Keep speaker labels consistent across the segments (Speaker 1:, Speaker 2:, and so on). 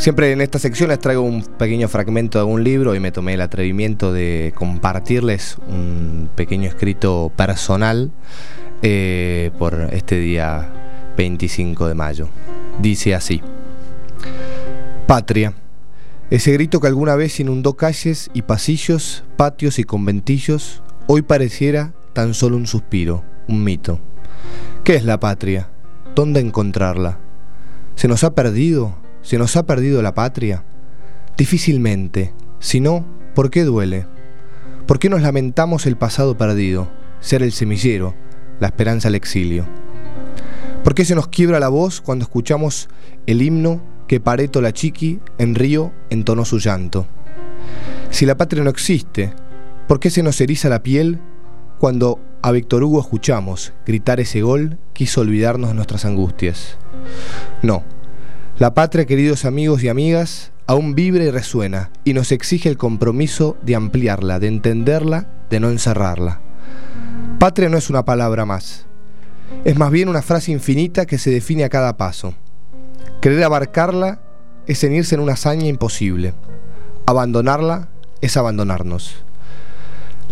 Speaker 1: Siempre en esta sección les traigo un pequeño fragmento de un libro y me tomé el atrevimiento de compartirles un pequeño escrito personal eh, por este día 25 de mayo. Dice así, Patria, ese grito que alguna vez inundó calles y pasillos, patios y conventillos, hoy pareciera tan solo un suspiro, un mito. ¿Qué es la patria? ¿Dónde encontrarla? ¿Se nos ha perdido? ¿Se nos ha perdido la patria? Difícilmente. Si no, ¿por qué duele? ¿Por qué nos lamentamos el pasado perdido, ser el semillero, la esperanza al exilio? ¿Por qué se nos quiebra la voz cuando escuchamos el himno que Pareto la Chiqui en Río entonó su llanto? Si la patria no existe, ¿por qué se nos eriza la piel cuando a Víctor Hugo escuchamos gritar ese gol, quiso olvidarnos nuestras angustias? No, la patria, queridos amigos y amigas, aún vibra y resuena y nos exige el compromiso de ampliarla, de entenderla, de no encerrarla. Patria no es una palabra más, es más bien una frase infinita que se define a cada paso. Querer abarcarla es cenirse en una hazaña imposible. Abandonarla es abandonarnos.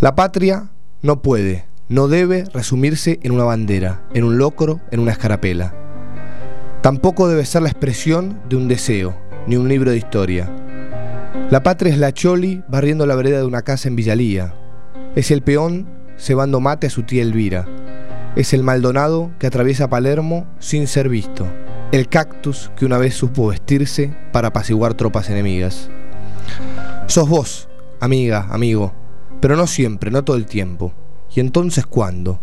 Speaker 1: La patria no puede, no debe resumirse en una bandera, en un locro, en una escarapela. Tampoco debe ser la expresión de un deseo, ni un libro de historia. La patria es la choli barriendo la vereda de una casa en Villalía. Es el peón cebando mate a su tía Elvira. Es el Maldonado que atraviesa Palermo sin ser visto. El cactus que una vez supo vestirse para apaciguar tropas enemigas. Sos vos, amiga, amigo, pero no siempre, no todo el tiempo. ¿Y entonces cuándo?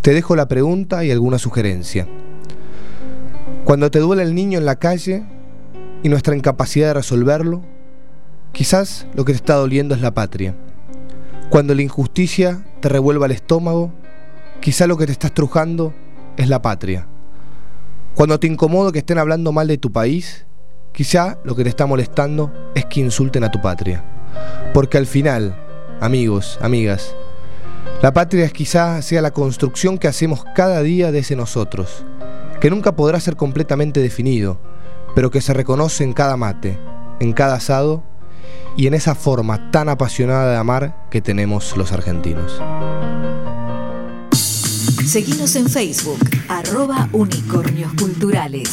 Speaker 1: Te dejo la pregunta y alguna sugerencia. Cuando te duele el niño en la calle y nuestra incapacidad de resolverlo, quizás lo que te está doliendo es la patria. Cuando la injusticia te revuelva el estómago, quizás lo que te está estrujando es la patria. Cuando te incomodo que estén hablando mal de tu país, quizá lo que te está molestando es que insulten a tu patria. Porque al final, amigos, amigas, la patria quizá sea la construcción que hacemos cada día de ese nosotros que nunca podrá ser completamente definido, pero que se reconoce en cada mate, en cada asado y en esa forma tan apasionada de amar que tenemos los argentinos.
Speaker 2: Seguimos en Facebook, unicornios culturales.